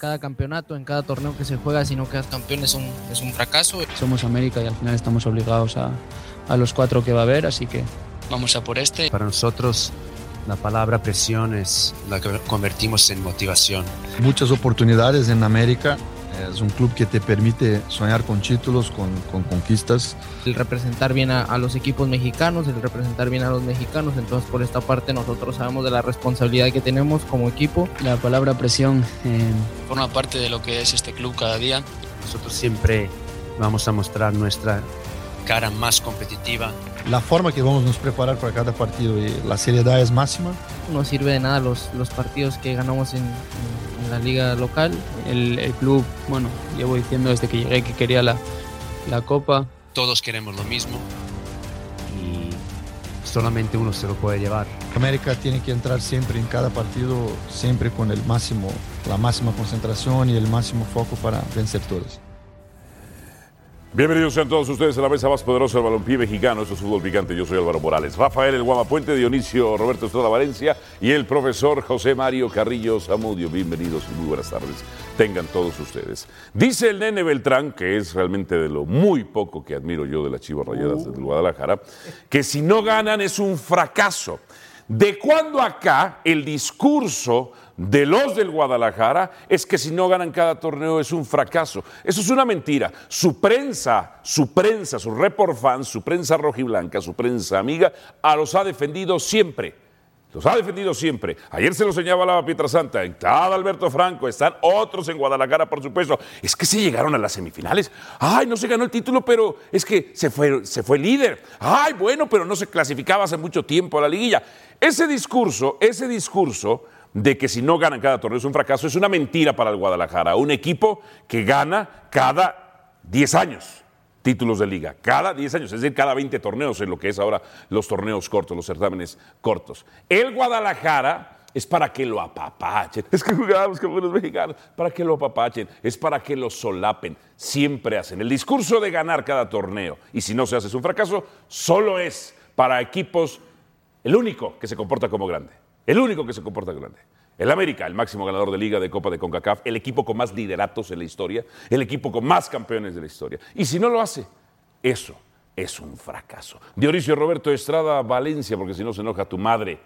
Cada campeonato, en cada torneo que se juega, si no quedas campeón es un, es un fracaso. Somos América y al final estamos obligados a, a los cuatro que va a haber, así que Vamos a por este. Para nosotros, la palabra presión es la que convertimos en motivación. Muchas oportunidades en América. Es un club que te permite soñar con títulos, con, con conquistas. El representar bien a, a, los equipos mexicanos, el representar bien a los mexicanos. Entonces, por esta parte, nosotros sabemos de la responsabilidad que tenemos como equipo. La palabra presión eh... forma parte de lo que es este club cada día. Nosotros siempre vamos a mostrar nuestra cara más competitiva. La forma que vamos a nos preparar para cada partido y la seriedad es máxima. No sirve de nada los, los partidos que ganamos en, en la liga local. El, el, club, bueno, llevo diciendo desde que llegué que quería la, la copa. Todos queremos lo mismo y solamente uno se lo puede llevar. América tiene que entrar siempre en cada partido, siempre con el máximo, la máxima concentración y el máximo foco para vencer todos. Bienvenidos sean todos ustedes a la mesa más poderosa del balompié mexicano. Esto es Fútbol Picante. Yo soy Álvaro Morales. Rafael El Guamapuente, Dionisio Roberto Estrada Valencia y el profesor José Mario Carrillo Zamudio. Bienvenidos y muy buenas tardes. Tengan todos ustedes. Dice el nene Beltrán, que es realmente de lo muy poco que admiro yo de las Chivas Rayadas del Guadalajara, que si no ganan es un fracaso. ¿De cuándo acá el discurso de los del Guadalajara es que si no ganan cada torneo es un fracaso? Eso es una mentira. Su prensa, su prensa, su report fans, su prensa rojiblanca, su prensa amiga, a los ha defendido siempre. Los ha defendido siempre. Ayer se lo señalaba Pietrasanta, está Alberto Franco, están otros en Guadalajara, por supuesto. Es que se llegaron a las semifinales. Ay, no se ganó el título, pero es que se fue, se fue líder. Ay, bueno, pero no se clasificaba hace mucho tiempo a la liguilla. Ese discurso, ese discurso de que si no ganan cada torneo es un fracaso, es una mentira para el Guadalajara. Un equipo que gana cada 10 años títulos de liga, cada 10 años, es decir, cada 20 torneos en lo que es ahora los torneos cortos, los certámenes cortos. El Guadalajara es para que lo apapachen, es que jugamos como los mexicanos, para que lo apapachen, es para que lo solapen, siempre hacen. El discurso de ganar cada torneo y si no se hace es un fracaso, solo es para equipos, el único que se comporta como grande, el único que se comporta grande. El América, el máximo ganador de liga de Copa de CONCACAF, el equipo con más lideratos en la historia, el equipo con más campeones de la historia. Y si no lo hace, eso es un fracaso. Dionisio Roberto Estrada, Valencia, porque si no se enoja tu madre.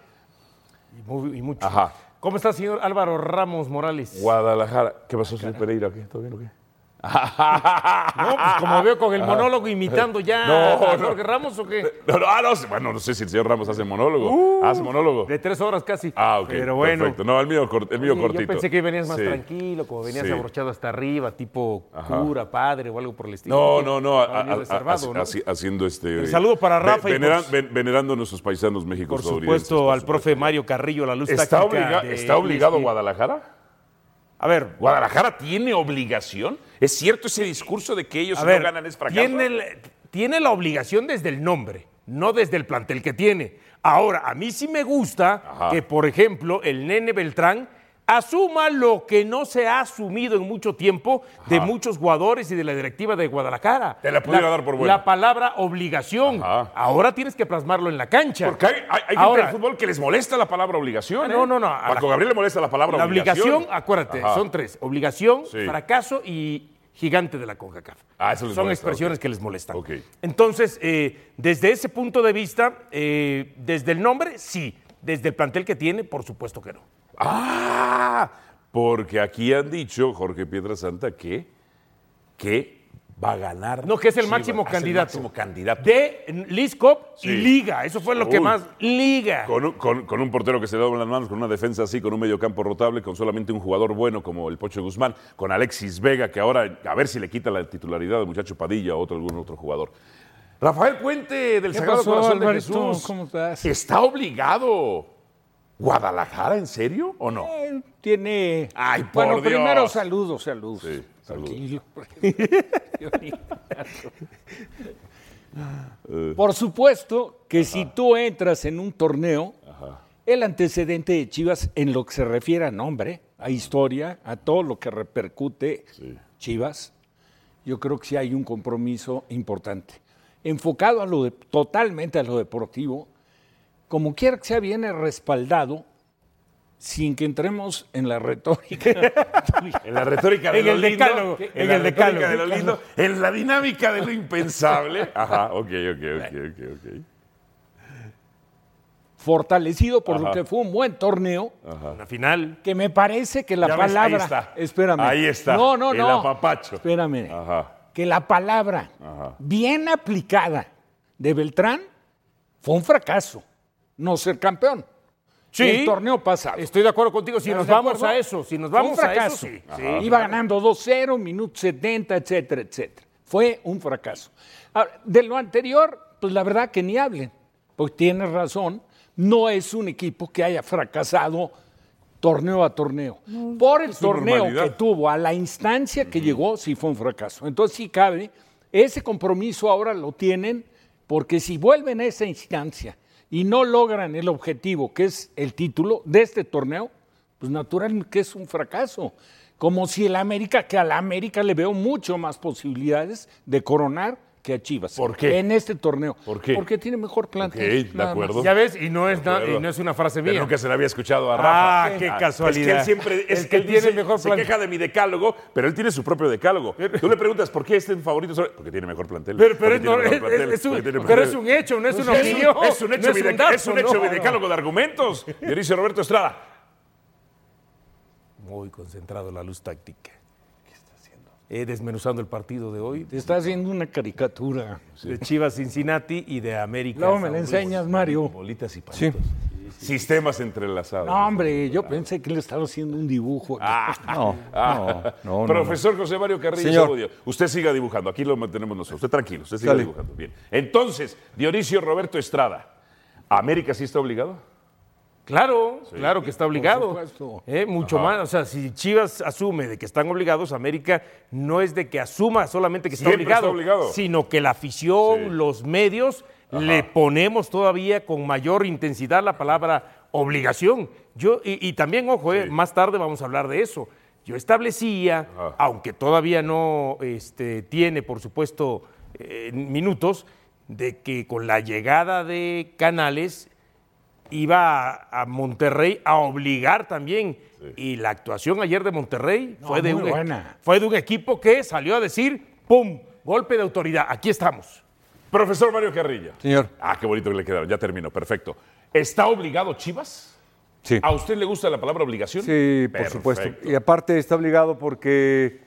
Y, muy, y mucho. Ajá. ¿Cómo está, señor Álvaro Ramos Morales? Guadalajara. ¿Qué pasó, señor Pereira? ¿Qué? ¿Todo bien o qué? No, pues como veo con el monólogo imitando ya No, a no. Jorge Ramos o qué. No, no, ah, no, bueno, no sé si el señor Ramos hace monólogo. hace monólogo. De tres horas casi. Ah, ok. Pero bueno. Perfecto. No, el mío, cort- el mío Oye, cortito. Yo pensé que venías más Sí. tranquilo, como venías Sí. abrochado hasta arriba, tipo Ajá. cura, padre o algo por el estilo. No, no, no. A- a- a- reservado, ¿no? haci- haciendo este. El saludo para Rafa y ven- venerando a nuestros paisanos México Por supuesto, al profe Mario Carrillo, la luz ¿Está, táctica obliga- de ¿Está obligado ESPN. Guadalajara? A ver, ¿Guadalajara tiene obligación? ¿Es cierto ese discurso de que ellos a si ver, no ganan es fracaso? Tiene, el- tiene la obligación desde el nombre, no desde el plantel que tiene. Ahora, a mí sí me gusta Ajá. que, por ejemplo, el nene Beltrán asuma lo que no se ha asumido en mucho tiempo de muchos jugadores y de la directiva de Guadalajara. Te la pudiera dar por buena. La palabra obligación. Ajá. Ahora tienes que plasmarlo en la cancha. Porque hay, hay, hay gente del fútbol que les molesta la palabra obligación. Ah, ¿eh? no, no, no. A Marco la- Gabriel le molesta la palabra La obligación. obligación, acuérdate, Ajá. son tres. Obligación, Sí. fracaso y gigante de la CONCACAF. Ah, eso les son molesta, expresiones que les molestan. Entonces, eh, desde ese punto de vista, eh, desde el nombre, sí. Desde el plantel que tiene, por supuesto que no. Ah, porque aquí han dicho, Jorge Pietrasanta, que, que va a ganar. No, que es el Chivas. máximo es candidato. máximo candidato. De Liz Cup Sí. y Liga. Eso fue lo que más. Liga. Con un, con- con un portero que se le da las manos, con una defensa así, con un mediocampo rotable, con solamente un jugador bueno como el Pocho Guzmán, con Alexis Vega, que ahora a ver si le quita la titularidad al muchacho Padilla o otro, algún otro jugador. Rafael Puente del ¿Qué Sagrado pasó, Corazón de? Jesús. ¿Cómo estás? Está obligado. ¿Guadalajara, en serio o no? Eh, tiene. Ay, por bueno, Dios. primero saludos, saludos. Sí, saludos. Por supuesto que si tú entras en un torneo, el antecedente de Chivas en lo que se refiere a nombre, a historia, a todo lo que repercute Chivas, yo creo que sí hay un compromiso importante. Enfocado a lo de- totalmente a lo deportivo, como quiera que sea, viene respaldado sin que entremos en la retórica. En la retórica de En lo el lindo, decálogo, en, en la el retórica decálogo. de lo lindo, en la dinámica de lo impensable. Ajá, ok, ok, ok, ok, ok. fortalecido por lo que fue un buen torneo, La final. que me parece que la Ya ves, palabra. ahí está. Espérame. Ahí está, No, no, el no. apapacho. Espérame. Ajá. Que la palabra Ajá. bien aplicada de Beltrán fue un fracaso. No ser campeón. Sí. El torneo pasado. Estoy de acuerdo contigo. Si ¿Estás nos vamos acuerdo? a eso, si nos Fue un vamos a eso, sí. Sí. Sí. Iba ganando 2-0, minuto 70, etcétera, etcétera. Fue un fracaso. Ahora, de lo anterior, pues la verdad que ni hablen, porque tienes razón, no es un equipo que haya fracasado torneo a torneo. Por el torneo que tuvo, a la instancia que llegó, sí fue un fracaso. Entonces sí cabe, ese compromiso ahora lo tienen, porque si vuelven a esa instancia y no logran el objetivo, que es el título de este torneo, pues natural que es un fracaso. Como si el América, que a la América le veo mucho más posibilidades de coronar que a Chivas. ¿Por qué? En este torneo. ¿Por qué? Porque tiene mejor Ok, plantel. de acuerdo. Ya ves, y no es, na- y no es una frase Pero mía. nunca se le había escuchado a Rafa. Ah, qué Es que casualidad. él siempre es El que que él tiene dice, mejor se plantel. queja de mi decálogo, pero él tiene su propio decálogo. Tú le preguntas por qué este es favorito sobre- porque tiene mejor plantel. Pero, pero, Porque es, tiene no- mejor es- plantel, es un, porque tiene pero plantel. es un hecho, no es una opinión. Es un hecho, no mi, un de- dato, es un hecho no, mi no. decálogo de argumentos. Dionisio Roberto Estrada. Muy concentrado en la luz táctica. Eh, desmenuzando el partido de hoy Te está haciendo una caricatura. de Chivas Cincinnati y de América. Luego me la enseñas, Mario. Bolitas y palitos. Sistemas entrelazados. No, hombre, yo pensé que le estaba haciendo un dibujo. aquí. No, no, no, no. Profesor José Mario Carrillo Señor. Usted siga dibujando, aquí lo mantenemos nosotros. Usted tranquilo, usted siga Dale. dibujando. Bien. Entonces, Dionisio Roberto Estrada, ¿América sí está obligado? Claro, claro que está obligado. supuesto. Eh, mucho más. O sea, si Chivas asume de que están obligados, América no es de que asuma solamente que está obligado, está obligado. sino que la afición, Sí. los medios, le ponemos todavía con mayor intensidad la palabra obligación. Yo, y, y también, ojo, eh, más tarde vamos a hablar de eso. Yo establecía, Ajá. aunque todavía no este, tiene, por supuesto, eh, minutos, de que con la llegada de Canales iba a, Monterrey a obligar también. Y la actuación ayer de Monterrey No, fue, de un, buena. fue de un equipo que salió a decir, ¡pum! Golpe de autoridad. Aquí estamos. Profesor Mario Carrillo. Señor. Ah, qué bonito que le quedaron. Ya terminó, perfecto. ¿Está obligado Chivas? Sí. ¿A usted le gusta la palabra obligación? Sí, por supuesto. Y aparte está obligado porque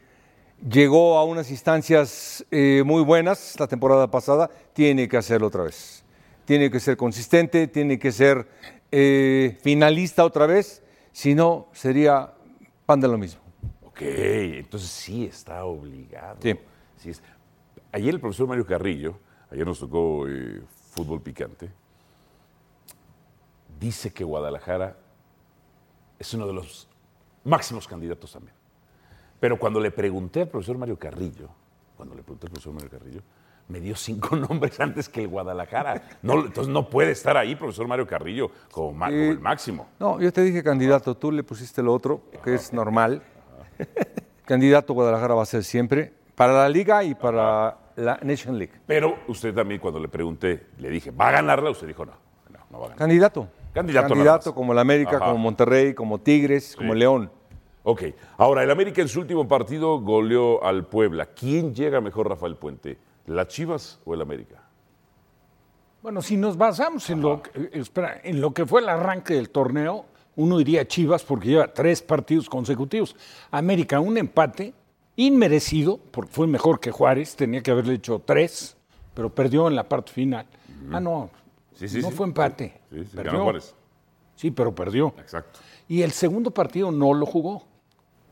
llegó a unas instancias eh, muy buenas la temporada pasada, tiene que hacerlo otra vez. Tiene que ser consistente, tiene que ser eh, finalista otra vez, si no sería pan de lo mismo. Ok, entonces sí está obligado. Sí. Sí es- Ayer el profesor Mario Carrillo, ayer nos tocó eh, fútbol picante, dice que Guadalajara es uno de los máximos candidatos también. Pero cuando le pregunté al profesor Mario Carrillo, cuando le pregunté al profesor Mario Carrillo, me dio cinco nombres antes que el Guadalajara. No, entonces no puede estar ahí, profesor Mario Carrillo, como, ma- como el máximo. No, yo te dije candidato, tú le pusiste lo otro, que es normal. candidato Guadalajara va a ser siempre, para la liga y para la Nation League. Pero usted también, cuando le pregunté, le dije, ¿va a ganarla? Usted dijo, no, no, no va a ganar. Candidato. Candidato Candidato como el América, Ajá. como Monterrey, como Tigres, como León. Ok, ahora el América en su último partido goleó al Puebla. ¿Quién llega mejor, Rafael Puente? ¿Las Chivas o el América? Bueno, si nos basamos en lo, que- eh, espera, en lo que fue el arranque del torneo, uno diría Chivas porque lleva tres partidos consecutivos. América, un empate inmerecido, porque fue mejor que Juárez, tenía que haberle hecho tres, pero perdió en la parte final. Ah, no, Sí, sí, no sí. fue empate. Sí, sí, perdió. ganó Juárez. Sí, pero perdió. Exacto. Y el segundo partido no lo jugó.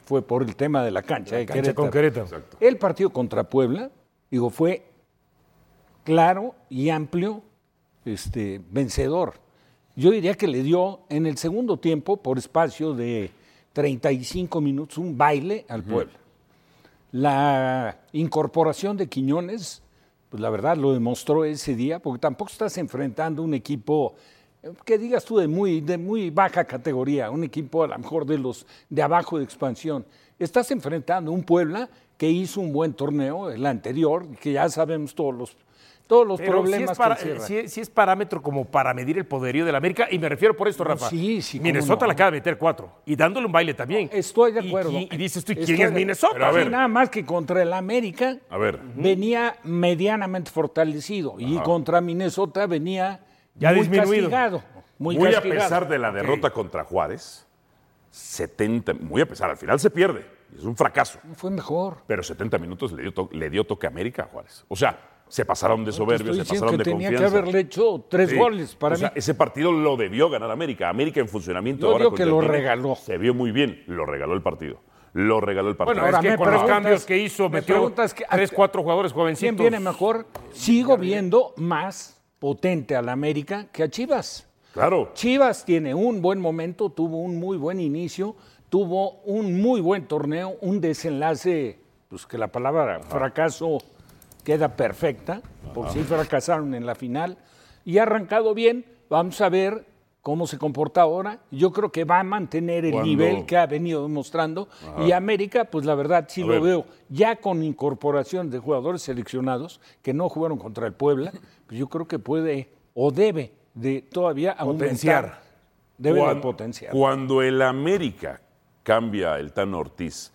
Fue por el tema de la cancha de Cancha Querétaro. con Querétaro. Exacto. El partido contra Puebla, digo, fue claro y amplio este, vencedor. yo diría que le dio en el segundo tiempo, por espacio de 35 minutos, un baile al pueblo. La incorporación de Quiñones, pues la verdad lo demostró ese día, porque tampoco estás enfrentando un equipo que digas tú de muy, de muy baja categoría, un equipo a lo mejor de los de abajo de expansión. Estás enfrentando un Puebla que hizo un buen torneo, el anterior, que ya sabemos todos los, todos los Pero problemas sí es, para- que parámetro como para medir el poderío de la América, y me refiero por esto, Rafa. sí, sí, Minnesota no. le acaba de meter cuatro, y dándole un baile también. Estoy de Y- acuerdo. Y, y dices tú, ¿y Estoy ¿quién es Minnesota? A ver. Sí, nada más que contra el América A ver. venía medianamente fortalecido y contra Minnesota venía Ya muy disminuido. castigado. Muy, Muy, a pesar de la derrota contra Juárez, 70, muy a pesar, al final se pierde. Es un fracaso. Fue mejor. Pero 70 minutos le dio, to- le dio toque a América a Juárez. O sea, se pasaron de soberbios, se pasaron que de tenía confianza. que haberle hecho tres Sí. goles para O sea, mí. ese partido lo debió ganar América. América en funcionamiento Yo ahora digo con que lo regaló. Se vio muy bien. Lo regaló el partido. Lo regaló el partido. Bueno, Ahora, es que con los cambios que hizo, me metió que- tres, cuatro jugadores jovencitos. ¿Quién viene mejor? Sigo viendo más potente a la América que a Chivas. claro. Chivas tiene un buen momento, tuvo un muy buen inicio, tuvo un muy buen torneo, un desenlace, pues que la palabra fracaso queda perfecta, por si fracasaron en la final, y ha arrancado bien, vamos a ver cómo se comporta ahora, yo creo que va a mantener el Cuando- nivel que ha venido demostrando, y América, pues la verdad sí A lo ver. veo, ya con incorporación de jugadores seleccionados que no jugaron contra el Puebla, pues yo creo que puede o debe de todavía Potenciar. aumentar. Debe de Cuan- potenciar. Cuando el América cambia el Tano Ortiz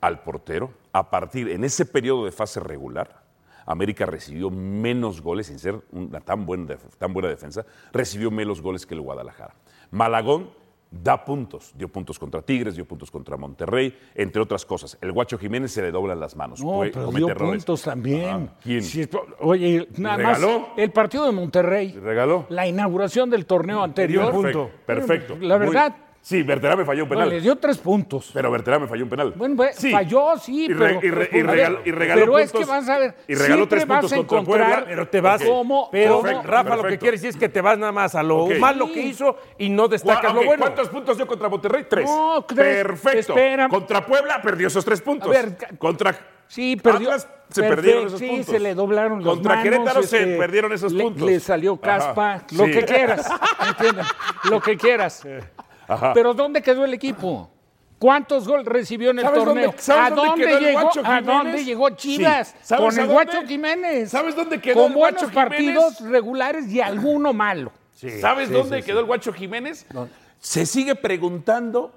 al portero, a partir, en ese periodo de fase regular, América recibió menos goles, sin ser una tan buena, tan buena defensa, recibió menos goles que el Guadalajara. Malagón da puntos, dio puntos contra Tigres, dio puntos contra Monterrey, entre otras cosas. El Guacho Jiménez se le doblan las manos, No, puede- pero dio errores. puntos también. ¿Quién? Oye, nada ¿Regaló? más el partido de Monterrey, ¿Regaló? la inauguración del torneo anterior, Perfecto, perfecto. La Muy- sí, Berterame falló un penal. le dio tres puntos. Pero Berterame falló un penal. Bueno, pues, falló, sí, y, re- pero- y re- y pero- regaló, y regaló pero es puntos, que vas a ver, Y regaló tres puntos contra Puebla. Pero te vas. Ok. ¿Cómo? Pero Perfecto, Rafa, lo que quiere decir es que te vas nada más a lo Ok. malo que hizo y no destacas lo bueno. ¿Cuántos puntos dio contra Monterrey? Tres. No, tres. Perfecto. Espera. Contra Puebla perdió esos tres puntos. A ver, ca- contra Sí, perdió. Atlas se Perfecto, perdieron esos sí, puntos. se le doblaron las Contra manos, Querétaro se este, perdieron esos le- puntos. Le salió caspa, Ajá, lo sí. que quieras, ¿entiendes? Lo que quieras. Ajá. Pero ¿dónde quedó el equipo? ¿Cuántos goles recibió en el ¿Sabes torneo? dónde- sabes ¿A dónde dónde, quedó el llegó? Guacho ¿A dónde llegó Chivas? Sí. ¿Sabes Con el? Guacho Jiménez. ¿Sabes dónde quedó Con el buenos Guacho Jiménez? partidos regulares y alguno malo. ¿Sabes dónde quedó el Guacho Jiménez? Se sigue preguntando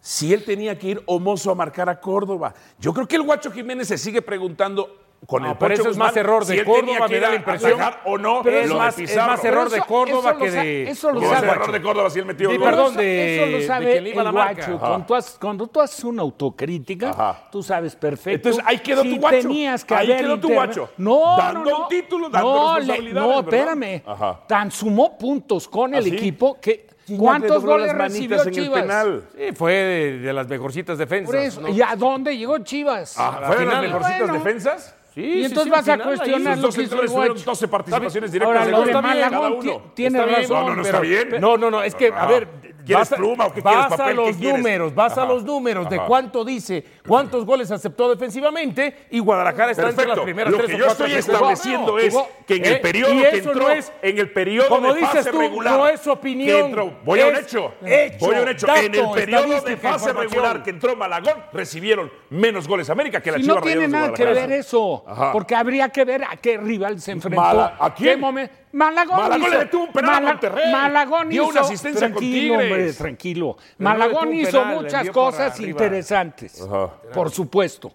si él tenía que ir Omoso a marcar a Córdoba. Yo creo que el Guacho Jiménez se sigue preguntando con No, el pero Pocho eso es más error de si Córdoba, me da la impresión. o no Pero es lo más- de es más error de eso- Córdoba eso que de- eso lo No, es sabe. error de Córdoba si él metió Sí, el gol. perdón, de- eso lo de sabe iba el guacho. Cuando tú, haces, cuando tú haces una autocrítica, Ajá. tú sabes perfecto. Entonces, ahí quedó si tu guacho. Tenías que Ahí quedó tu guacho. No, Dando no, no. un título, dando no, responsabilidades, No, espérame. Ajá. Tan sumó puntos con el ¿Ah, sí? equipo que. ¿Quién ¿Cuántos goles recibió en el Chivas? penal? Sí, fue de, de las mejorcitas defensas. Por eso, ¿no? ¿Y a dónde llegó Chivas? Ah, la ¿Fueron las mejorcitas Bueno. defensas? Sí, y sí, entonces sí, vas al a cuestionar Los lo que hizo el centrales tuvieron guacho. 12 participaciones directas Ahora, de lo de cada Malagón tiene razón. No, no, no está bien. No, no, no, es que, a Ajá. ver, ¿Quieres vas a- pluma o qué quieres, vas a papel? ¿Qué los números, vas a los números de cuánto dice, cuántos goles aceptó defensivamente y Guadalajara está entre las Perfecto. primeras Lo tres que o yo estoy jugó. estableciendo es jugó. que en el Eh, periodo que entró, no es- en el periodo como de dices fase tú, regular, no es opinión, entró, voy a un hecho, hecho, voy a un hecho, dato, en el periodo de fase regular que entró Malagón, recibieron menos goles América que la Si Chivas no tiene nada que ver eso, Ajá. porque habría que ver a qué rival se enfrentó. Mala- ¿a quién? ¿Qué momen- Malagón, Malagón hizo, le detuvo un penal a Monterrey. Malagón Dio hizo, una asistencia con tranquilo, Tigres. hombre, tranquilo. Malagón hizo penal, muchas cosas interesantes, Ajá. por supuesto.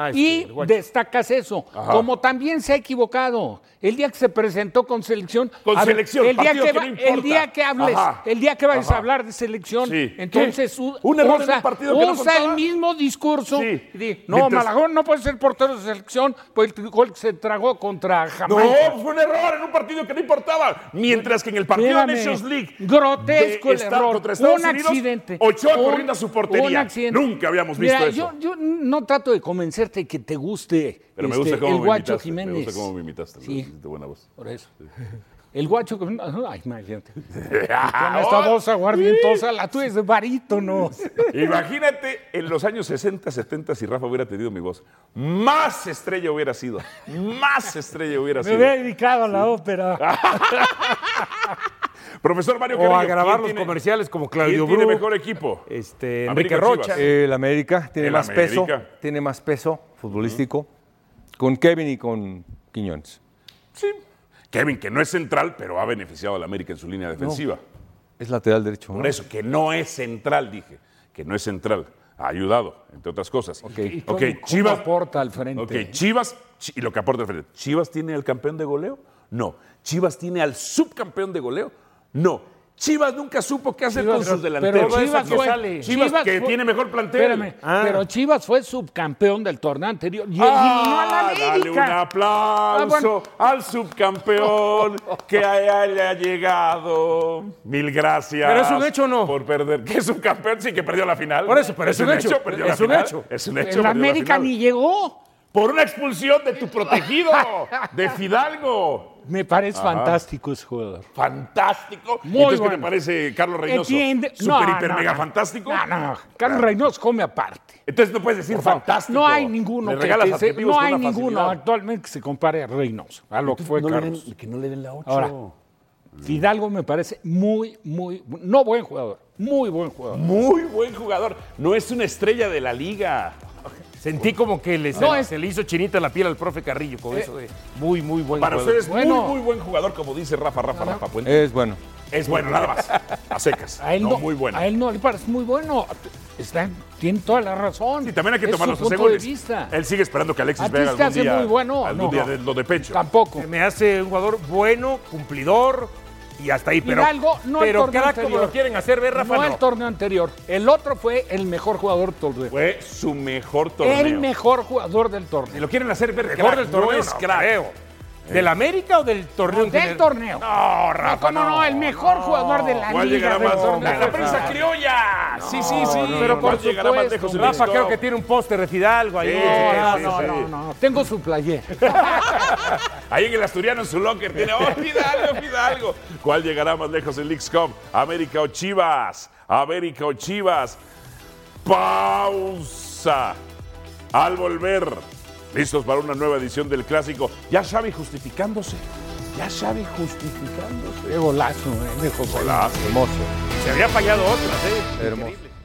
Ah, y destacas eso, como también se ha equivocado. El día que se presentó con selección, Con ver, selección, el día que, no el día que hables, Ajá. el día que vayas Ajá. a hablar de selección, Sí. entonces ¿Un error en usa, un partido que no usa el mismo discurso. Sí. y di, no, Mientras- Malagón no puede ser portero de selección, pues el gol que se tragó contra No, Jamaica. fue un error en un partido que no importaba. Mientras que en el partido Espérame. de Nations League. Grotesco el error. Contra Estados un Unidos, accidente. Ochoa Un- corriendo a su portería. un accidente. Nunca habíamos visto Mira, eso. Yo, yo no trato de que te guste Pero me este, gusta cómo el me Guacho imitaste. Jiménez. Me gusta cómo me imitaste. Sí. hiciste buena voz. Por eso. El guacho. Ay, imagínate. Con esta voz aguardientosa, la tuya es de barítono. Imagínate en los años 60, 70 si Rafa hubiera tenido mi voz. Más estrella hubiera sido. Más estrella hubiera Me sido. hubiera dedicado a la ópera. Profesor Mario O Carrillo. a grabar ¿quién los tiene- comerciales como ¿Quién Claudio tiene Bru, mejor equipo? este, América Enrique o Rocha. Chivas. El América tiene El más América. peso, tiene más peso futbolístico con Kevin y con Quiñones. Sí. Kevin, que no es central, pero ha beneficiado a la América en su línea defensiva. Es lateral derecho. ¿no? Por eso, que no es central, dije. Que no es central. Ha ayudado, entre otras cosas. Ok, ¿Y cómo, Ok, cómo Chivas. aporta al frente? Ok, Chivas, Chi- y lo que aporta al frente. ¿Chivas tiene al campeón de goleo? No. ¿Chivas tiene al subcampeón de goleo? No. Chivas nunca supo qué hacer Chivas, con sus pero delanteros. Chivas que fue- sale. Chivas, que fue- tiene mejor plantel. Espérame, Ah. pero Chivas fue subcampeón del torneo anterior y Ah, eliminó a la Dale un aplauso Ah, bueno. al subcampeón que haya llegado. Mil gracias. ¿Pero es un hecho o no? Por perder. ¿Qué subcampeón? Sí, que perdió la final. Por eso, pero es un hecho. perdió Es la un final. hecho. Es un hecho. En perdió la América ni llegó. Por una expulsión de tu protegido, de Fidalgo. Me parece fantástico ese jugador. Fantástico. Muy Entonces, ¿qué te bueno. parece Carlos Reynoso? Entiende. Super, No, hiper, no, mega no. fantástico. No, no, no. Carlos Reynoso come aparte. Entonces no puedes decir Por fantástico. No hay ninguno Le que, se- no hay ninguno facilidad. actualmente que se compare a Reynoso, a lo que fue Carlos. den- que no le den la 8. Ahora, Fidalgo me parece muy, muy, no buen jugador, muy buen jugador. Muy buen jugador. No es una estrella de la liga. Sentí como que le, se, No, es- se le hizo chinita la piel al profe Carrillo con eso de muy, muy buen Para jugador. ustedes, Bueno. muy, muy buen jugador, como dice Rafa, Rafa, Rafa Puente. Es bueno. Es bueno, nada más. A secas. A él no, no, muy bueno. A él no le parece muy bueno. Está, tiene toda la razón. Sí, también hay que Es tomarlos su a punto segundos. de vista. Él sigue esperando que Alexis ¿A ti vea te algún hace día, muy bueno? algún No. día de lo de pecho. Tampoco. Me hace un jugador bueno, cumplidor y hasta ahí. Pero, Hidalgo, no el pero como anterior. lo quieren hacer ver, Rafa, no, no. el torneo anterior. El otro fue el mejor jugador del torneo. Fue su mejor torneo. El mejor jugador del torneo. lo quieren hacer ver ¿Mejor del torneo? no es creo. ¿Del América o del torneo? en Del torneo. No, Rafa, No, ¿cómo no? El mejor jugador de la ¿Cuál liga. llegará del más? torneo. la prensa criolla. sí, sí, sí. pero ¿Cuál por llegará más lejos Rafa creo que tiene un póster de Fidalgo ahí. Sí, No, sí, no, sí. no, no, no. Tengo su playera. Ahí en el Asturiano, en su locker, tiene ¡Oh, Fidalgo, Fidalgo! ¿Cuál llegará más lejos en Leagues Cup? ¿América o Chivas? ¿América o Chivas? Pausa. Al volver, listos para una nueva edición del Clásico. Ya Xavi justificándose. Ya Xavi justificándose. Qué golazo, eh, José. Hermoso. Se había fallado otras, ¿eh? Hermoso.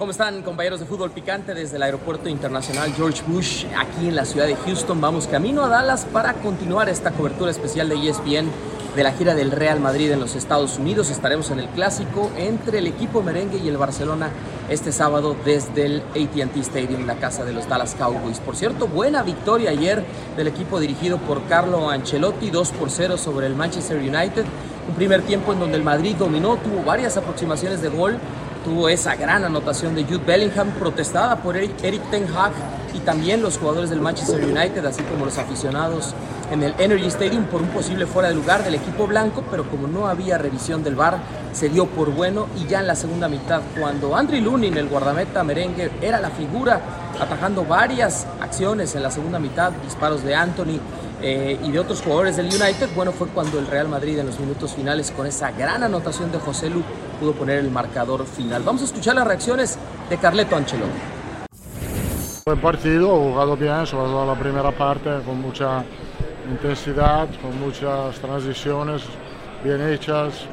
¿Cómo están compañeros de fútbol picante desde el Aeropuerto Internacional George Bush aquí en la ciudad de Houston? Vamos camino a Dallas para continuar esta cobertura especial de ESPN de la gira del Real Madrid en los Estados Unidos. Estaremos en el clásico entre el equipo merengue y el Barcelona este sábado desde el ATT Stadium, la casa de los Dallas Cowboys. Por cierto, buena victoria ayer del equipo dirigido por Carlo Ancelotti, 2 por 0 sobre el Manchester United. Un primer tiempo en donde el Madrid dominó, tuvo varias aproximaciones de gol, tuvo esa gran anotación de Jude Bellingham protestada por Eric, Ten Hag y también los jugadores del Manchester United, así como los aficionados en el Energy Stadium por un posible fuera de lugar del equipo blanco, pero como no había revisión del VAR, se dio por bueno y ya en la segunda mitad, cuando Andriy Lunin, el guardameta merengue, era la figura, atajando varias acciones en la segunda mitad, disparos de Anthony, eh, y de otros jugadores del United, bueno, fue cuando el Real Madrid en los minutos finales con esa gran anotación de José Lu pudo poner el marcador final. Vamos a escuchar las reacciones de Carleto Ancelotti. Buen partido, jugado bien, sobre todo la primera parte, con mucha intensidad, con muchas transiciones bien hechas,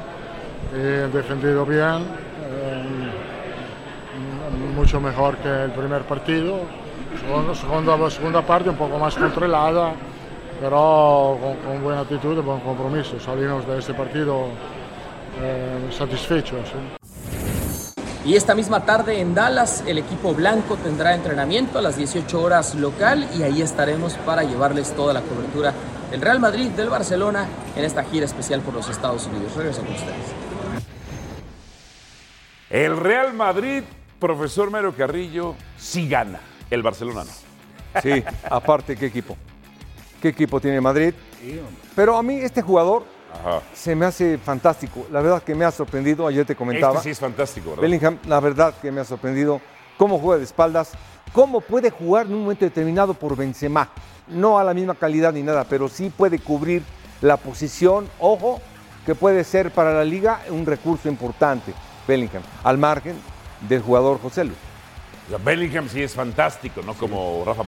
eh, defendido bien, eh, mucho mejor que el primer partido. Segunda, segunda, parte un poco más controlada, pero con, con buena actitud y buen compromiso. Salimos de este partido eh, satisfechos. ¿sí? Y esta misma tarde en Dallas el equipo blanco tendrá entrenamiento a las 18 horas local y ahí estaremos para llevarles toda la cobertura del Real Madrid, del Barcelona en esta gira especial por los Estados Unidos. Regreso con ustedes. El Real Madrid, profesor Mario Carrillo, sí gana. El Barcelona no. Sí, aparte, ¿qué equipo? ¿Qué equipo tiene Madrid? Pero a mí este jugador Ajá. se me hace fantástico. La verdad que me ha sorprendido, ayer te comentaba. Este sí es fantástico, ¿verdad? Bellingham, la verdad que me ha sorprendido cómo juega de espaldas, cómo puede jugar en un momento determinado por Benzema. No a la misma calidad ni nada, pero sí puede cubrir la posición, ojo, que puede ser para la liga un recurso importante, Bellingham, al margen del jugador José Luis. O sea, Bellingham sí es fantástico, no como Rafa.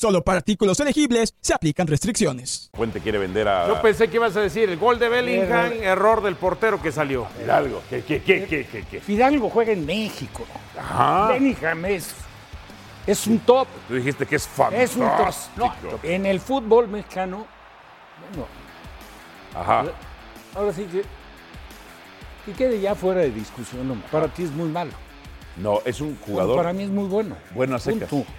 Solo para artículos elegibles se aplican restricciones. Puente quiere vender a. Yo pensé que ibas a decir el gol de Bellingham, error del portero que salió. Fidalgo. ¿Qué, qué, qué, qué, qué, qué? Fidalgo juega en México. Ajá. Bellingham es, es un top. Tú dijiste que es Es un top. fantástico. No, en el fútbol mexicano, bueno, Ajá. ahora sí que, que quede ya fuera de discusión. ¿no? Para ti es muy malo. No, es un Bueno, jugador. para mí es muy bueno. Bueno a secas. Punto.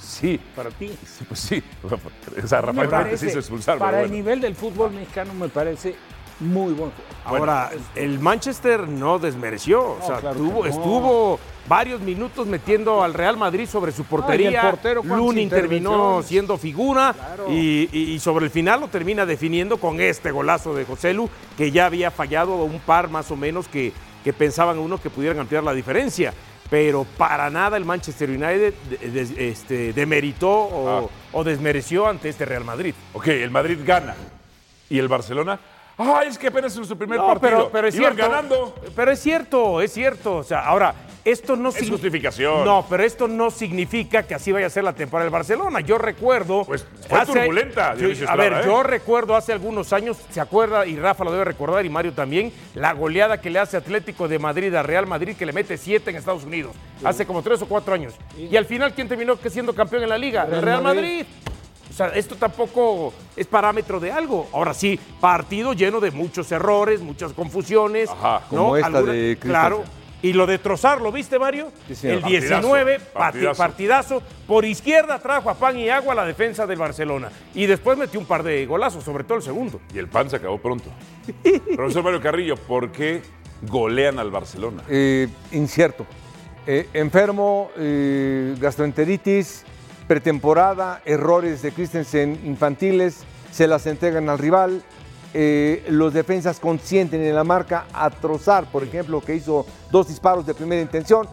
Sí. Para ti. Sí, pues sí. O sea, Rafael parece, se hizo expulsar. Para el nivel del fútbol mexicano me parece muy bueno. Ahora, el Manchester no desmereció. O sea, claro que tuvo- no. estuvo varios minutos metiendo al Real Madrid sobre su portería. y el portero, ¿cuántas Lunin terminó siendo figura y, y- y sobre el final lo termina definiendo con este golazo de José Lu, que ya había fallado un par más o menos que, que pensaban uno que pudieran ampliar la diferencia. Pero para nada el Manchester United este, demeritó o, Ah. o desmereció ante este Real Madrid. Ok, el Madrid gana. ¿Y el Barcelona? ¡Ay, es que apenas es su primer No, partido! pero, pero es Iban cierto. ganando. Pero es cierto, es cierto. O sea, ahora, esto no Es justificación. No, pero esto no significa que así vaya a ser la temporada del Barcelona. Yo recuerdo. Pues fue turbulenta, Sí, Dionisio a ver, ¿eh? yo recuerdo hace algunos años, se acuerda, y Rafa lo debe recordar, y Mario también, la goleada que le hace Atlético de Madrid a Real Madrid, que le mete siete en Estados Unidos. Hace como tres o cuatro años. Y al final, ¿quién terminó que siendo campeón en la liga? El Real Real Madrid. Madrid. O sea, esto tampoco es parámetro de algo. Ahora sí, partido lleno de muchos errores, muchas confusiones. Ajá, ¿no? como esta Alguna- de. Claro. Y lo de Trozar, ¿lo viste, Mario? Sí. El Partidazo, 19, parti- partidazo. partidazo. Por izquierda trajo a pan y agua a la defensa del Barcelona. Y después metió un par de golazos, sobre todo el segundo. Y el pan se acabó pronto. Profesor Mario Carrillo, ¿por qué golean al Barcelona? Eh, incierto. Eh, enfermo, eh, gastroenteritis, pretemporada, errores de Christensen infantiles, se las entregan al rival. Eh, los defensas consienten en la marca a Trozar, por ejemplo, que hizo dos disparos de primera intención,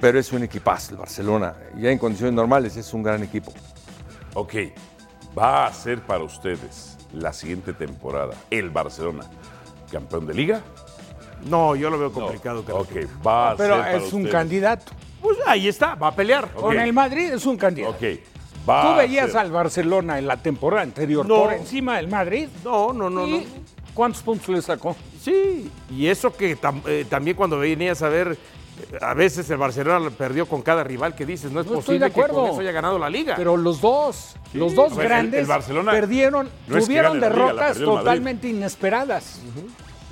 pero es un equipazo el Barcelona. Ya en condiciones normales es un gran equipo. Ok, va a ser para ustedes la siguiente temporada el Barcelona campeón de liga. No, yo lo veo complicado. Carlos. Ok, va a Pero ser para es un ustedes. candidato. Pues ahí está, va a pelear. Con el Madrid es un candidato. Ok, va Tú veías al Barcelona en la temporada anterior No. por encima del Madrid. No, no, no, ¿Y no. ¿Cuántos puntos le sacó? Sí, y eso que tam- eh, también cuando venías a ver, eh, a veces el Barcelona perdió con cada rival que dices, no es No posible que con eso haya ganado la liga. Pero los dos, los dos ver, grandes el Barcelona perdieron, no tuvieron liga, derrotas totalmente inesperadas.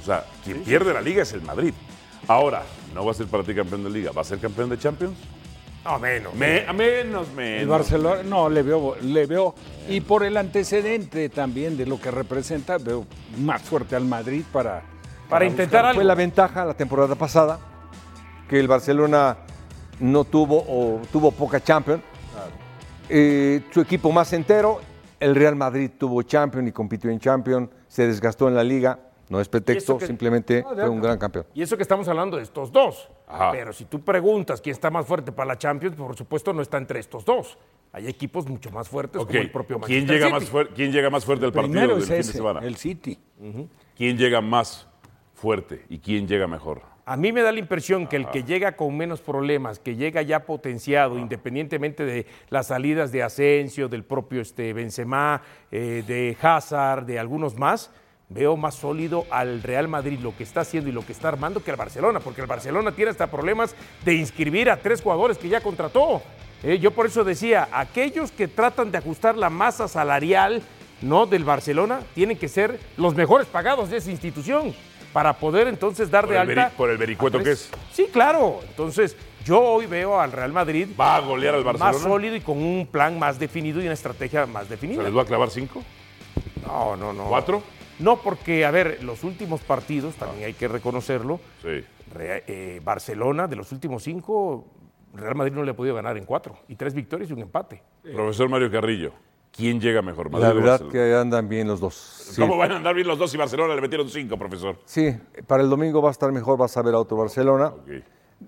O sea, quien pierde la liga es el Madrid. Ahora, no va a ser para ti campeón de liga, ¿va a ser campeón de Champions? No, menos. Me- a menos, menos. El Barcelona, no, le veo, le veo, y por el antecedente también de lo que representa, veo más fuerte al Madrid para, Para intentar algo. Fue la ventaja la temporada pasada, que el Barcelona no tuvo o tuvo poca Champions. Eh, su equipo más entero, el Real Madrid tuvo Champions y compitió en Champions, se desgastó en la liga, no es pretexto, que- simplemente No, de fue un gran campeón. Y eso que estamos hablando de estos dos. Ajá. Pero si tú preguntas quién está más fuerte para la Champions, por supuesto no está entre estos dos. Hay equipos mucho más fuertes como el propio ¿Quién Manchester llega, City. más fuerte, ¿Quién llega más fuerte al partido primero del es fin de ese, semana? el City. ¿Quién llega más fuerte y quién llega mejor? A mí me da la impresión que el que llega con menos problemas, que llega ya potenciado, independientemente de las salidas de Asensio, del propio este, Benzema, eh, de Hazard, de algunos más, veo más sólido al Real Madrid, lo que está haciendo y lo que está armando que al Barcelona, porque el Barcelona tiene hasta problemas de inscribir a tres jugadores que ya contrató. Eh, yo por eso decía, aquellos que tratan de ajustar la masa salarial no del Barcelona tienen que ser los mejores pagados de esa institución para poder entonces dar Por de alta. por el vericueto que es. Sí, claro. Entonces, yo hoy veo al Real Madrid ¿Va a golear al Barcelona? más sólido y con un plan más definido y una estrategia más definida. ¿Se les va a clavar cinco? No, no, no. ¿Cuatro? No, porque, a ver, los últimos partidos, también hay que reconocerlo, Sí. Eh, Barcelona, de los últimos cinco, Real Madrid no le ha podido ganar en cuatro. Y tres victorias y un empate. Profesor Mario Carrillo, ¿quién llega mejor? Madrid La verdad que andan bien los dos. Sí. ¿Cómo van a andar bien los dos si Barcelona le metieron cinco, profesor? Sí, para el domingo va a estar mejor, vas a ver a otro Barcelona.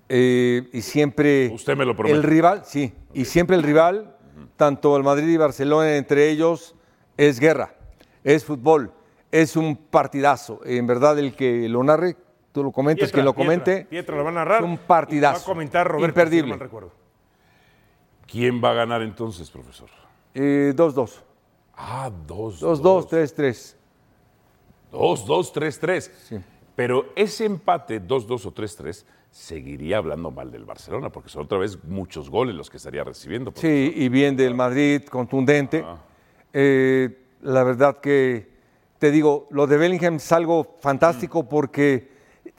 Eh, y siempre. Usted me lo promete. El rival, sí. Y siempre el rival, tanto el Madrid y Barcelona, entre ellos, es guerra, es fútbol, es un partidazo. En verdad, el que lo narre, tú lo comentes, Pietra, quien lo Pietra, comente. Pietra lo va a narrar. Es un partidazo. Va a comentar Roberto, si no Imperdible. recuerdo. ¿Quién va a ganar entonces, profesor? Eh, 2-2. Ah, dos. 2-2, 3-3. Dos, dos, tres, tres. Pero ese empate, 2-2 o 3-3, seguiría hablando mal del Barcelona, porque son otra vez muchos goles los que estaría recibiendo. Sí, y bien del Madrid, contundente. Eh, la verdad que, te digo, lo de Bellingham es algo fantástico porque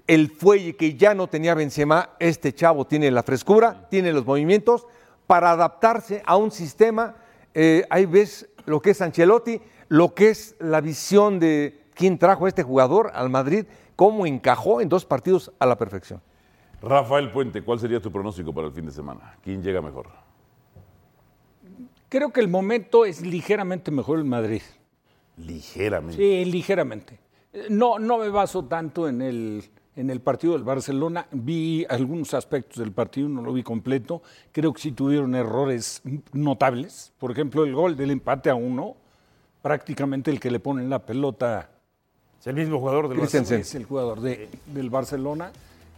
el fuelle que ya no tenía Benzema, este chavo tiene la frescura, tiene los movimientos para adaptarse a un sistema. Eh, ahí ves lo que es Ancelotti, lo que es la visión de quién trajo a este jugador al Madrid, cómo encajó en dos partidos a la perfección. Rafael Puente, ¿cuál sería tu pronóstico para el fin de semana? ¿Quién llega mejor? Creo que el momento es ligeramente mejor el Madrid. Ligeramente. Sí, ligeramente. No, no me baso tanto en el, en el partido del Barcelona. Vi algunos aspectos del partido, no lo vi completo. Creo que sí tuvieron errores notables. Por ejemplo, el gol del empate a uno, prácticamente el que le ponen la pelota Es el mismo jugador del. Barcelona. es el jugador de- del Barcelona.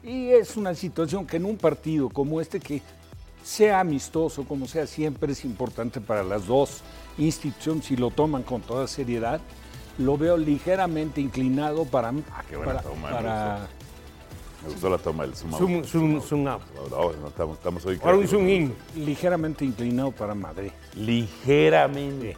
Y es una situación que en un partido como este, que sea amistoso, como sea, siempre es importante para las dos instituciones y lo toman con toda seriedad. Lo veo ligeramente inclinado para. Ah, qué buena para, toma, me para- Me gustó la toma del zoom out. Zoom, zoom, zoom out. No, no, estamos, estamos hoy Ahora un zoom in. ligeramente inclinado para Madrid. Ligeramente.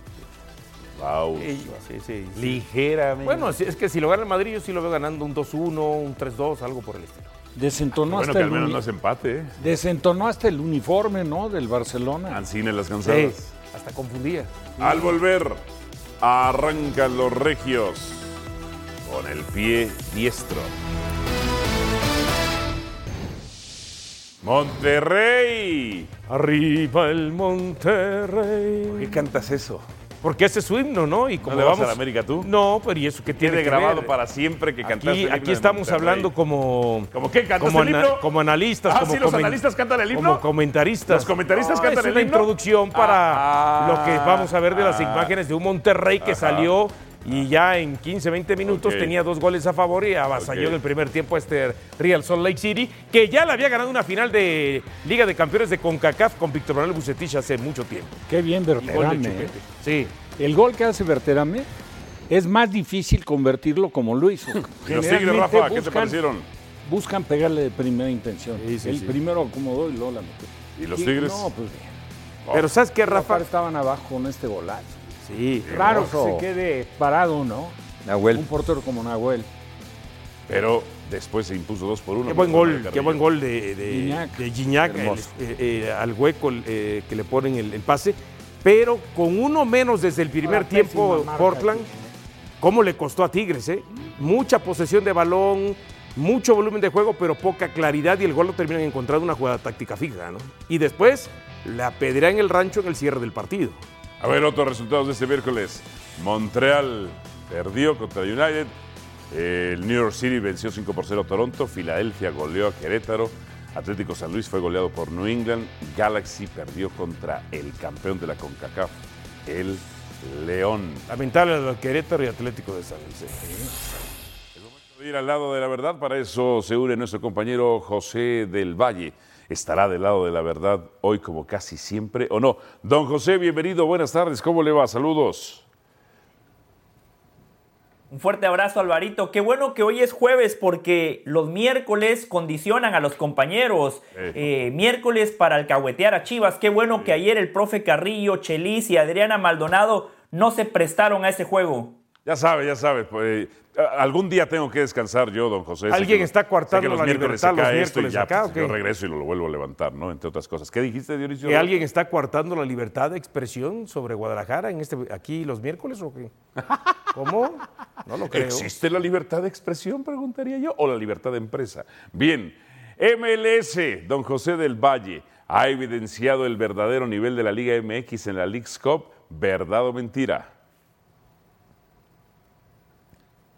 Wow. Sí, sí, sí. Ligeramente. Bueno, si- es que si lo gana el Madrid, yo sí lo veo ganando un 2-1, un 3-2, algo por el estilo. Desentonó, bueno hasta que el al menos uni- no es empate, ¿eh? desentonó hasta el uniforme, ¿no? Del Barcelona. Ancine las Sí, cansadas. Hasta confundía. Al volver, arrancan los regios con el pie diestro. Monterrey. Arriba el Monterrey. ¿Por qué cantas eso? Porque ese es su himno, ¿no? Y como le vas vamos a la América tú? No, pero ¿y eso qué tiene que grabado ver? para siempre que cantaste Aquí, el himno aquí estamos hablando como ¿Cómo qué? ¿Cantaste como, el himno? como analistas, Ah, como sí, los analistas cantan el himno. Como comentaristas. ¿Los comentaristas No, cantan es el una himno? introducción para Ah, lo que vamos a ver de las ah. imágenes de un Monterrey que Ajá. salió y ya en 15, 20 minutos tenía dos goles a favor y avasalló en el primer tiempo a este Real Salt Lake City, que ya le había ganado una final de Liga de Campeones de CONCACAF con Víctor Manuel Bucetich hace mucho tiempo. Qué bien Berterame. ¿eh? Sí. El gol que hace Berterame es más difícil convertirlo como lo hizo. ¿Y los Tigres, Rafa, qué te buscan- parecieron? Buscan pegarle de primera intención. Sí, sí, el sí. primero acomodó y luego la metió. ¿Y los Tigres? No, pues bien. Pero ¿sabes qué, Rafa Rafa? estaban abajo con este golazo. Sí. Raro que se quede parado, ¿no? Nahuel. Un portero como Nahuel. Pero después se impuso 2 por 1. Qué buen gol, qué buen gol de, de Gignac. de Gignac, Hermoso. el- eh, eh, al hueco eh, que le ponen el, el pase. Pero con uno menos desde el primer Ahora, tiempo, Portland, ¿cómo le costó a Tigres? eh? Mucha posesión de balón, mucho volumen de juego, pero poca claridad y el gol lo terminan encontrando una jugada táctica fija. ¿no? Y después la pedrea en el rancho en el cierre del partido. A ver, otros resultados de este miércoles. Montreal perdió contra United. El New York City venció 5 por 0 a Toronto. Filadelfia goleó a Querétaro. Atlético San Luis fue goleado por New England. Galaxy perdió contra el campeón de la CONCACAF, el León. Lamentable al Querétaro y Atlético de San Luis. eh. de ir al lado de la verdad. Para eso se une nuestro compañero José del Valle. ¿Estará del lado de la verdad hoy como casi siempre o no? Don José, bienvenido, buenas tardes. ¿Cómo le va? Saludos. Un fuerte abrazo, Alvarito. Qué bueno que hoy es jueves porque los miércoles condicionan a los compañeros. Eh, miércoles para alcahuetear a Chivas. Qué bueno que ayer el profe Carrillo, Chelis y Adriana Maldonado no se prestaron a ese juego. Ya sabe, ya sabe. Pues, algún día tengo que descansar yo, don José. Alguien está coartando los la miércoles libertad se los y miércoles ya, acá, pues, ¿o Yo regreso y lo, lo vuelvo a levantar, ¿no? Entre otras cosas. ¿Qué dijiste, Dionisio? ¿Que alguien está coartando la libertad de expresión sobre Guadalajara en este, aquí los miércoles o qué? ¿Cómo? No lo creo. ¿Existe la libertad de expresión, preguntaría yo, o la libertad de empresa? Bien, MLS, don José del Valle, ha evidenciado el verdadero nivel de la Liga MX en la League's Cup, ¿verdad o mentira?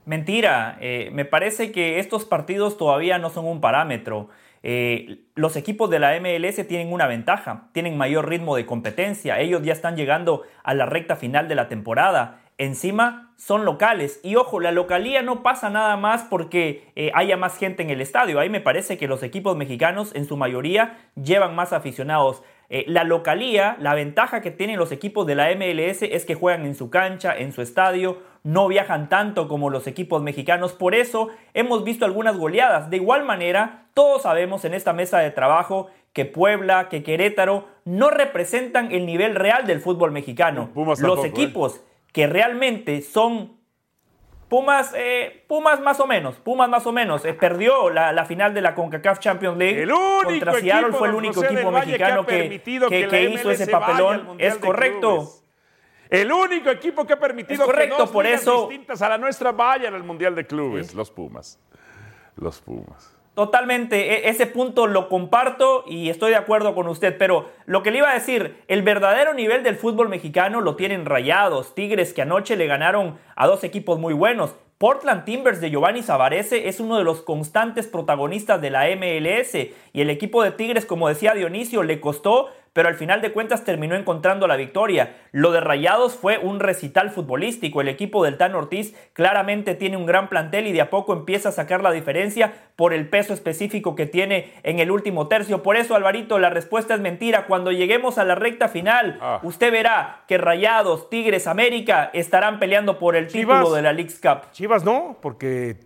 Mentira, eh, me parece que estos partidos todavía no son un parámetro. Eh, los equipos de la MLS tienen una ventaja, tienen mayor ritmo de competencia, ellos ya están llegando a la recta final de la temporada. Encima son locales y ojo, la localía no pasa nada más porque eh, haya más gente en el estadio. Ahí me parece que los equipos mexicanos en su mayoría llevan más aficionados. La localía, la ventaja que tienen los equipos de la MLS es que juegan en su cancha, en su estadio, no viajan tanto como los equipos mexicanos. Por eso hemos visto algunas goleadas. De igual manera, todos sabemos en esta mesa de trabajo que Puebla, que Querétaro no representan el nivel real del fútbol mexicano. Pumas los tampoco, ¿eh? equipos que realmente son Pumas, eh, Pumas más o menos, Pumas más o menos. Eh, perdió la, la final de la CONCACAF Champions League. El único Contra Seattle fue el único José equipo mexicano que que, que- hizo ese papelón. Es correcto. El único equipo que ha permitido Es correcto, que dos por eso- distintas a la nuestra vayan al Mundial de Clubes, los Pumas. Los Pumas. Totalmente, e- ese punto lo comparto y estoy de acuerdo con usted, pero lo que le iba a decir, el verdadero nivel del fútbol mexicano lo tienen Rayados, Tigres que anoche le ganaron a dos equipos muy buenos. Portland Timbers de Giovanni Savarese es uno de los constantes protagonistas de la MLS y el equipo de Tigres, como decía Dionisio, le costó, pero al final de cuentas terminó encontrando la victoria. Lo de Rayados fue un recital futbolístico. El equipo del Tan Ortiz claramente tiene un gran plantel y de a poco empieza a sacar la diferencia por el peso específico que tiene en el último tercio. Por eso, Alvarito, la respuesta es mentira. Cuando lleguemos a la recta final, usted verá que Rayados, Tigres, América estarán peleando por el Chivas. título de la League's Cup. Chivas no, porque.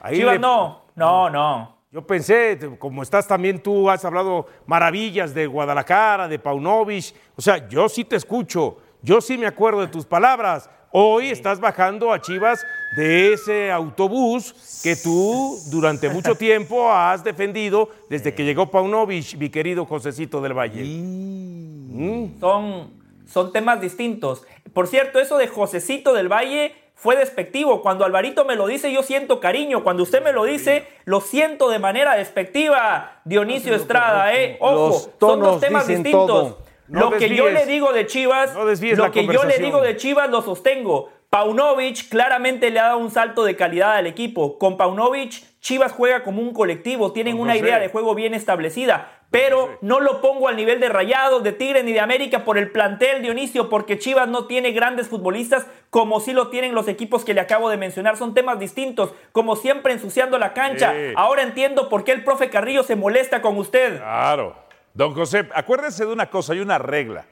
ahí Chivas le- no, no, no. Yo pensé, como estás también tú, has hablado maravillas de Guadalajara, de Paunovic. O sea, yo sí te escucho, yo sí me acuerdo de tus palabras. Hoy estás bajando a Chivas de ese autobús que tú durante mucho tiempo has defendido desde que llegó Paunovic, mi querido Josecito del Valle. Mm. Son, son temas distintos. Por cierto, eso de Josecito del Valle fue despectivo. Cuando Alvarito me lo dice, yo siento cariño. Cuando usted me lo dice, lo siento de manera despectiva. Dionisio Estrada, ¿eh? Ojo, son dos temas distintos. todo. No lo que yo le digo de Chivas, No lo que yo le digo de Chivas lo sostengo. Paunovic claramente le ha dado un salto de calidad al equipo. Con Paunovic, Chivas juega como un colectivo, tienen una idea de juego bien establecida. Pero no lo pongo al nivel de Rayados, de Tigres ni de América por el plantel, Dionisio, porque Chivas no tiene grandes futbolistas como sí lo tienen los equipos que le acabo de mencionar. Son temas distintos, como siempre ensuciando la cancha. Sí. Ahora entiendo por qué el profe Carrillo se molesta con usted. Claro. Don José, acuérdese de una cosa, hay una regla.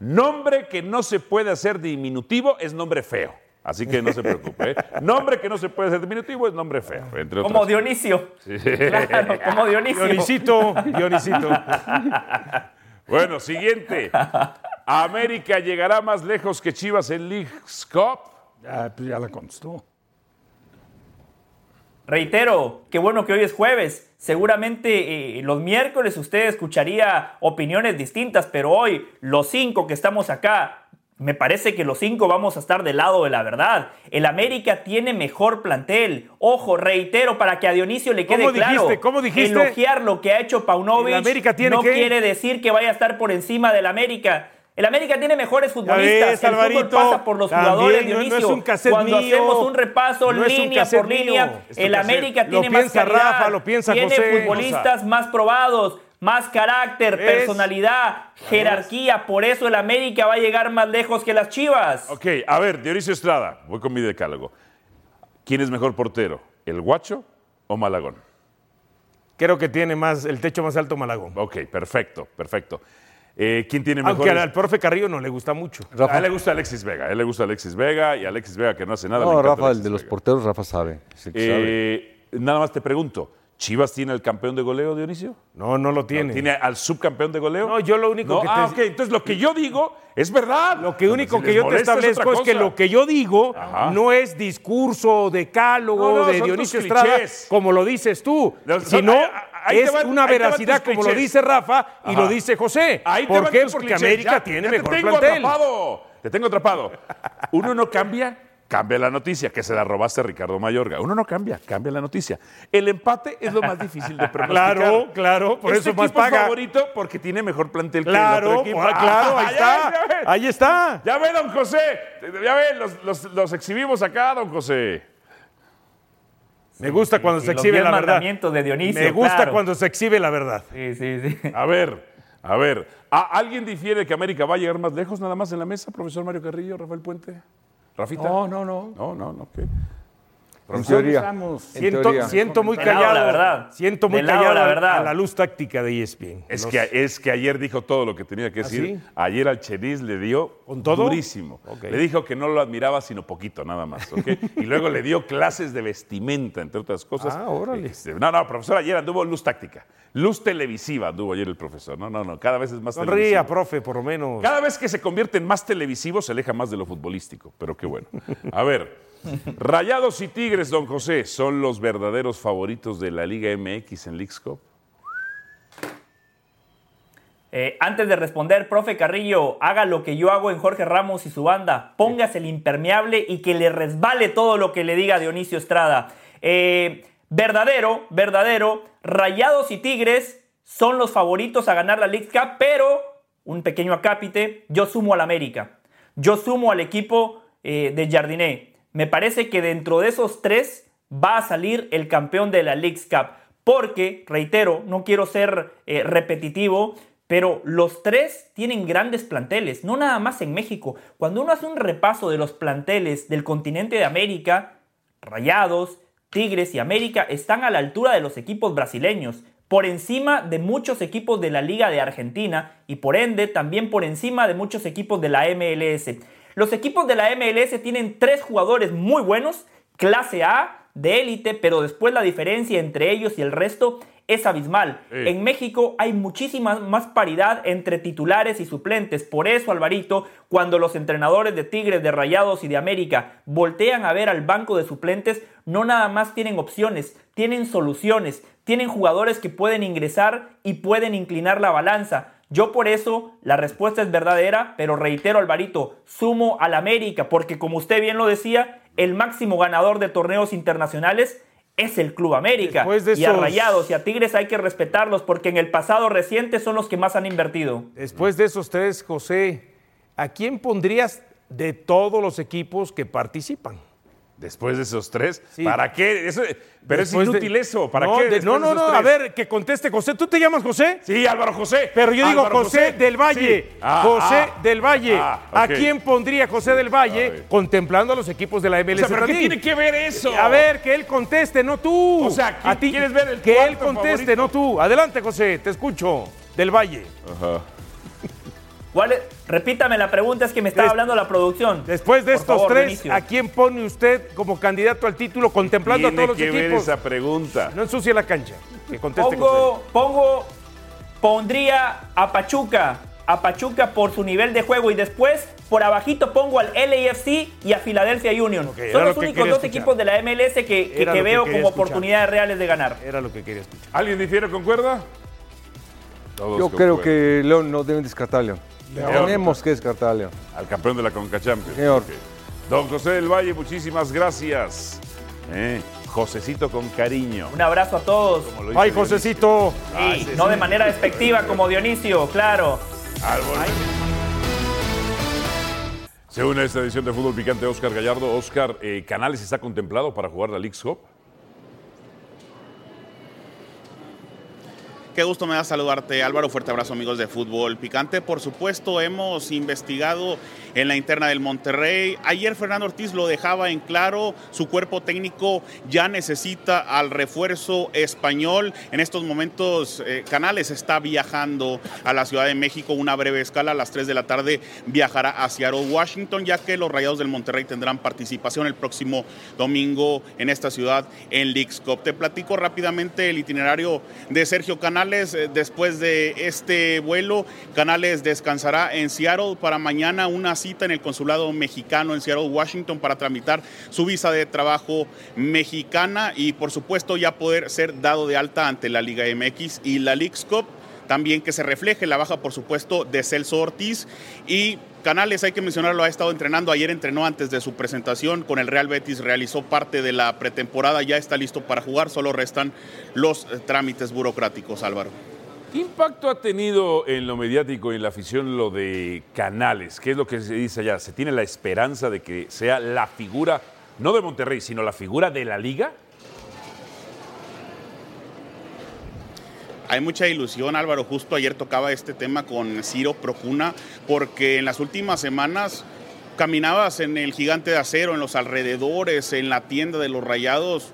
Nombre que no se puede hacer diminutivo es nombre feo. Así que no se preocupe. ¿eh? Nombre que no se puede hacer diminutivo es nombre feo, entre otras. Como Dionisio. Claro, como Dionisio. Dionisito, Dionisito. Bueno, siguiente. América llegará más lejos que Chivas en League's Cup. Ya, pues ya la contestó. Reitero, qué bueno que hoy es jueves. Seguramente eh, los miércoles usted escucharía opiniones distintas, pero hoy los cinco que estamos acá, me parece que los cinco vamos a estar del lado de la verdad. El América tiene mejor plantel. Ojo, reitero, para que a Dionisio le quede ¿Cómo claro. dijiste? ¿Cómo dijiste? Elogiar lo que ha hecho Paunovic ¿El América tiene no quiere decir que vaya a estar por encima del América. El América tiene mejores futbolistas. ves, el fútbol pasa por los también, jugadores, no- no es Dionisio. un Cuando mío, hacemos un repaso no es un línea por línea, el. América Lo tiene más calidad, Rafa, lo piensa tiene José. futbolistas más probados, más carácter, ¿Ves? personalidad, jerarquía. Por eso el América va a llegar más lejos que las Chivas. Ok, a ver, Dionisio Estrada, voy con mi decálogo. ¿Quién es mejor portero, el Guacho o Malagón? Creo que tiene más el techo más alto Malagón. Ok, perfecto, perfecto. Eh, ¿Quién tiene Aunque mejores? al profe Carrillo no le gusta mucho. A él le gusta Alexis Vega, a él le gusta Alexis Vega y Alexis Vega que no hace nada. No, Rafa, el de los porteros, Rafa sabe. que sabe. Eh, nada más te pregunto, ¿Chivas tiene al campeón de goleo, Dionisio? No, no lo tiene. ¿Tiene al subcampeón de goleo? No, yo lo único No, que ah, te- ok, entonces lo que yo digo es verdad. Lo que único Si que yo te es establezco es, que lo que yo digo Ajá. no es discurso, decálogo No, de Dionisio Estrada, clichés. como lo dices tú, sino ahí- es van- una veracidad como lo dice Rafa y Ajá. lo dice José. Ahí ¿Por qué? Porque clichés. América Ya, tiene ya mejor te tengo plantel. atrapado. Te tengo atrapado. Uno no cambia, cambia la noticia, que se la robaste a Ricardo Mayorga. Uno no cambia, cambia la noticia. El empate es lo más difícil de pronosticar. Claro, claro, por Este eso más paga. favorito porque tiene mejor plantel que el Claro, otro equipo. ah, claro, ahí ya está, ya ahí está. Ya ve, don José. Ya ve, los, los- los exhibimos acá, don José. Me gusta cuando se exhibe la verdad. de Dionisio, Me gusta claro. cuando se exhibe la verdad. Sí, sí, sí. A ver, a ver. ¿a- ¿Alguien difiere que América va a llegar más lejos nada más en la mesa, profesor Mario Carrillo, Rafael Puente? ¿Rafita? No, no, no. No, no, no. ¿qué? En teoría. Estamos- En Siento, teoría. siento muy lado, callado. la verdad. Siento muy De lado, callado la a- verdad. a la luz táctica de ESPN. Es Los- que, es que ayer dijo todo lo que tenía que decir. sí? Ayer al Chelis le dio ¿Con todo? durísimo. Le dijo que no lo admiraba sino poquito, nada más. y luego le dio clases de vestimenta, entre otras cosas. Ah, órale. Este, no, no, profesor, ayer anduvo luz táctica. Luz televisiva anduvo ayer el profesor. No, no, no, cada vez es más Sonría, televisivo. profe, por lo menos. Cada vez que se convierte en más televisivo se aleja más de lo futbolístico, pero qué bueno. A ver, Rayados y Tigres, don José, son los verdaderos favoritos de la Liga MX en Cup. Eh, antes de responder, profe Carrillo, haga lo que yo hago en Jorge Ramos y su banda. Póngase el impermeable y que le resbale todo lo que le diga Dionisio Estrada. Eh, verdadero, verdadero. Rayados y Tigres son los favoritos a ganar la League Cup, pero un pequeño acápite, yo sumo al América. Yo sumo al equipo eh, de Jardiné. Me parece que dentro de esos tres va a salir el campeón de la League Cup. Porque, reitero, no quiero ser eh, repetitivo, pero los tres tienen grandes planteles, no nada más en México. Cuando uno hace un repaso de los planteles del continente de América, Rayados, Tigres y América están a la altura de los equipos brasileños, por encima de muchos equipos de la Liga de Argentina y por ende también por encima de muchos equipos de la MLS. Los equipos de la MLS tienen tres jugadores muy buenos, clase A, de élite, pero después la diferencia entre ellos y el resto es abismal. Sí. En México hay muchísima más paridad entre titulares y suplentes. Por eso, Alvarito, cuando los entrenadores de Tigres, de Rayados y de América voltean a ver al banco de suplentes, no nada más tienen opciones, tienen soluciones, tienen jugadores que pueden ingresar y pueden inclinar la balanza. Yo por eso la respuesta es verdadera, pero reitero, Alvarito, sumo al América, porque como usted bien lo decía, el máximo ganador de torneos internacionales es el Club América. Después de Y a esos- Rayados y a Tigres hay que respetarlos porque en el pasado reciente son los que más han invertido. Después de esos tres, José, ¿a quién pondrías de todos los equipos que participan? Después de esos tres, Sí. ¿para qué? Eso- pero Después es de- inútil eso. ¿Para no, qué? de- no, no, no, a ver, que conteste José. ¿Tú te llamas José? Sí, Álvaro José. Pero yo digo José, del Valle. Sí. Ah, José ah, del Valle. ah, ¿A quién pondría José del Valle contemplando a los equipos de la O MLS? sea, ¿pero qué tiene que ver eso? A ver, que él conteste, no tú. O sea, ¿qui- a ti quieres ver el que él conteste, favorito? no tú. Adelante, José, te escucho. Del Valle. Ajá. ¿Cuál es? Repítame la pregunta, es que me estaba Des- hablando la producción. Después de Por estos favor, tres. ¿a quién pone usted como candidato al título contemplando a Tiene todos que los ver equipos? esa pregunta. No ensucie la cancha. Que conteste. Pongo, pongo, pondría a Pachuca, a Pachuca por su nivel de juego y después por abajito pongo al LAFC y a Philadelphia Union. Son lo los que únicos dos escuchar. equipos de la MLS que, que- que que veo como escuchar. oportunidades reales de ganar. Era lo que quería escuchar. ¿Alguien difiere, concuerda? Todos Yo creo que León no deben descartar León. León. Tenemos que descartar a León. Al campeón de la Conca Champions. Señor. Don José del Valle, muchísimas gracias. Eh, Josecito con cariño. Un abrazo a todos. Ay. Josecito. Sí, no de manera despectiva como Dionisio, claro. Se une a esta edición de Fútbol Picante Oscar Gallardo. Oscar, eh, ¿Canales está contemplado para jugar la League Cup? Qué gusto me da saludarte, Álvaro. Fuerte abrazo, amigos de Fútbol Picante. Por supuesto, hemos investigado en la interna del Monterrey. Ayer Fernando Ortiz lo dejaba en claro, su cuerpo técnico ya necesita al refuerzo español. En estos momentos eh, Canales está viajando a la Ciudad de México, una breve escala, a las 3 de la tarde viajará hacia Washington, ya que los Rayados del Monterrey tendrán participación el próximo domingo en esta ciudad en Leagues Cup. Te platico rápidamente el itinerario de Sergio Canales eh, después de este vuelo. Canales descansará en Seattle para mañana una en el consulado mexicano en Seattle, Washington para tramitar su visa de trabajo mexicana y por supuesto ya poder ser dado de alta ante la Liga MX y la Leagues Cup. También que se refleje la baja, por supuesto, de Celso Ortiz y Canales, hay que mencionarlo, ha estado entrenando. Ayer entrenó antes de su presentación con el Real Betis, realizó parte de la pretemporada, ya está listo para jugar, solo restan los eh, trámites burocráticos, Álvaro. ¿Qué impacto ha tenido en lo mediático y en la afición lo de Canales? ¿Qué es lo que se dice allá? ¿Se tiene la esperanza de que sea la figura, no de Monterrey, sino la figura de la liga? Hay mucha ilusión, Álvaro. Justo ayer tocaba este tema con Ciro Procuna, porque en las últimas semanas caminabas en el gigante de acero, en los alrededores, en la tienda de los rayados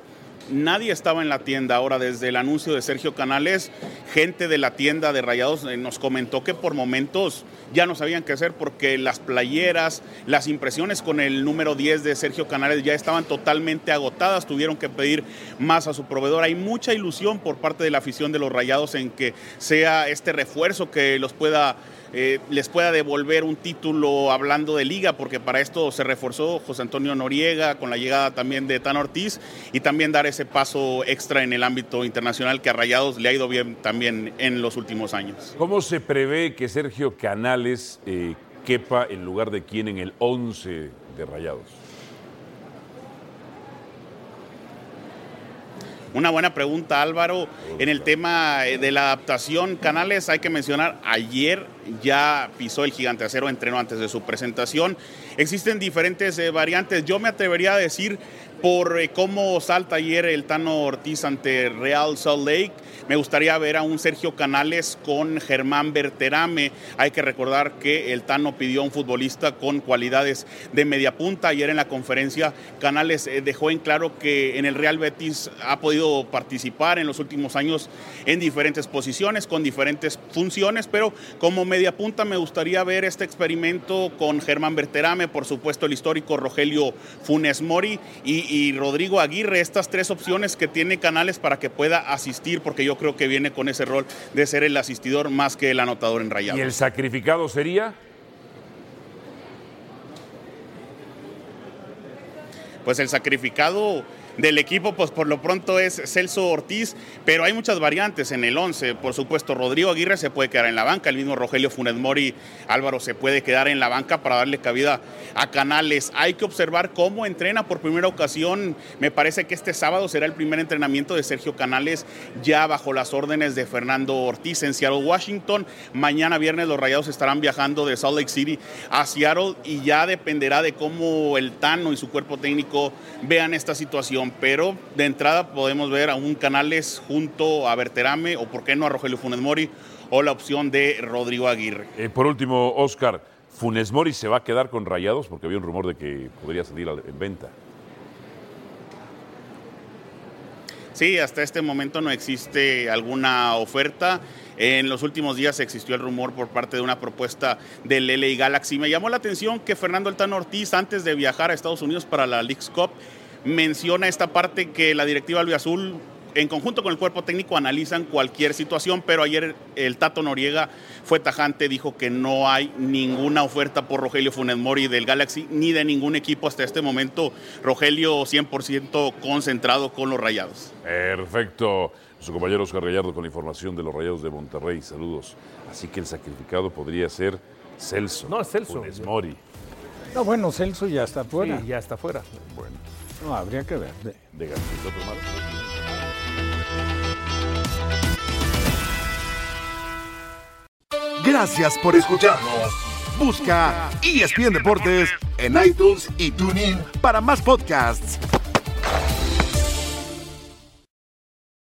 nadie estaba en la tienda. Ahora, desde el anuncio de Sergio Canales, gente de la tienda de Rayados eh, nos comentó que por momentos ya no sabían qué hacer porque las playeras, las impresiones con el número 10 de Sergio Canales ya estaban totalmente agotadas, tuvieron que pedir más a su proveedor. Hay mucha ilusión por parte de la afición de los Rayados en que sea este refuerzo que los pueda eh, les pueda devolver un título hablando de liga, porque para esto se reforzó José Antonio Noriega con la llegada también de Tan Ortiz y también dar ese paso extra en el ámbito internacional que a Rayados le ha ido bien también en los últimos años. ¿Cómo se prevé que Sergio Canales eh, quepa en lugar de quién en el 11 de Rayados? Una buena pregunta, Álvaro. En el tema eh, de la adaptación, Canales, hay que mencionar, ayer ya pisó el gigante acero, entrenó antes de su presentación. Existen diferentes eh, variantes. Yo me atrevería a decir por eh, cómo salta ayer el Tano Ortiz ante Real Salt Lake me gustaría ver a un Sergio Canales con Germán Berterame. Hay que recordar que el Tano pidió a un futbolista con cualidades de media punta. Ayer en la conferencia Canales eh, dejó en claro que en el Real Betis ha podido participar en los últimos años en diferentes posiciones, con diferentes funciones, pero como media punta me gustaría ver este experimento con Germán Berterame, por supuesto el histórico Rogelio Funes Mori y, y Rodrigo Aguirre. Estas tres opciones que tiene Canales para que pueda asistir, porque yo creo que viene con ese rol de ser el asistidor más que el anotador en rayado. ¿Y el sacrificado sería? Pues el sacrificado del equipo, pues por lo pronto es Celso Ortiz, pero hay muchas variantes en el 11. Por supuesto, Rodrigo Aguirre se puede quedar en la banca, el mismo Rogelio Funes Mori Álvaro se puede quedar en la banca para darle cabida a Canales. Hay que observar cómo entrena por primera ocasión. Me parece que este sábado será el primer entrenamiento de Sergio Canales ya bajo las órdenes de Fernando Ortiz en Seattle, Washington. Mañana viernes los Rayados estarán viajando de Salt Lake City a Seattle y ya dependerá de cómo el Tano y su cuerpo técnico vean esta situación pero de entrada podemos ver a un Canales junto a Berterame o por qué no a Rogelio Funes Mori o la opción de Rodrigo Aguirre. Eh, por último, Oscar, ¿Funes Mori se va a quedar con Rayados? Porque había un rumor de que podría salir en venta. Sí, hasta este momento no existe alguna oferta. En los últimos días existió el rumor por parte de una propuesta del LA Galaxy. Me llamó la atención que Fernando Altano Ortiz, antes de viajar a Estados Unidos para la Leagues Cup, menciona esta parte que la directiva Azul en conjunto con el cuerpo técnico analizan cualquier situación, pero ayer el Tato Noriega fue tajante, dijo que no hay ninguna oferta por Rogelio Funes Mori del Galaxy ni de ningún equipo hasta este momento. Rogelio 100% concentrado con los Rayados. Perfecto. Su compañero Oscar Gallardo con la información de los Rayados de Monterrey. Saludos. Así que el sacrificado podría ser Celso. No, Celso. Funes Mori. No, bueno, Celso ya está fuera. Sí, ya está fuera. Bueno. No, habría que ver. De, de Gracias por escucharnos. Busca ESPN Deportes en iTunes y TuneIn para más podcasts.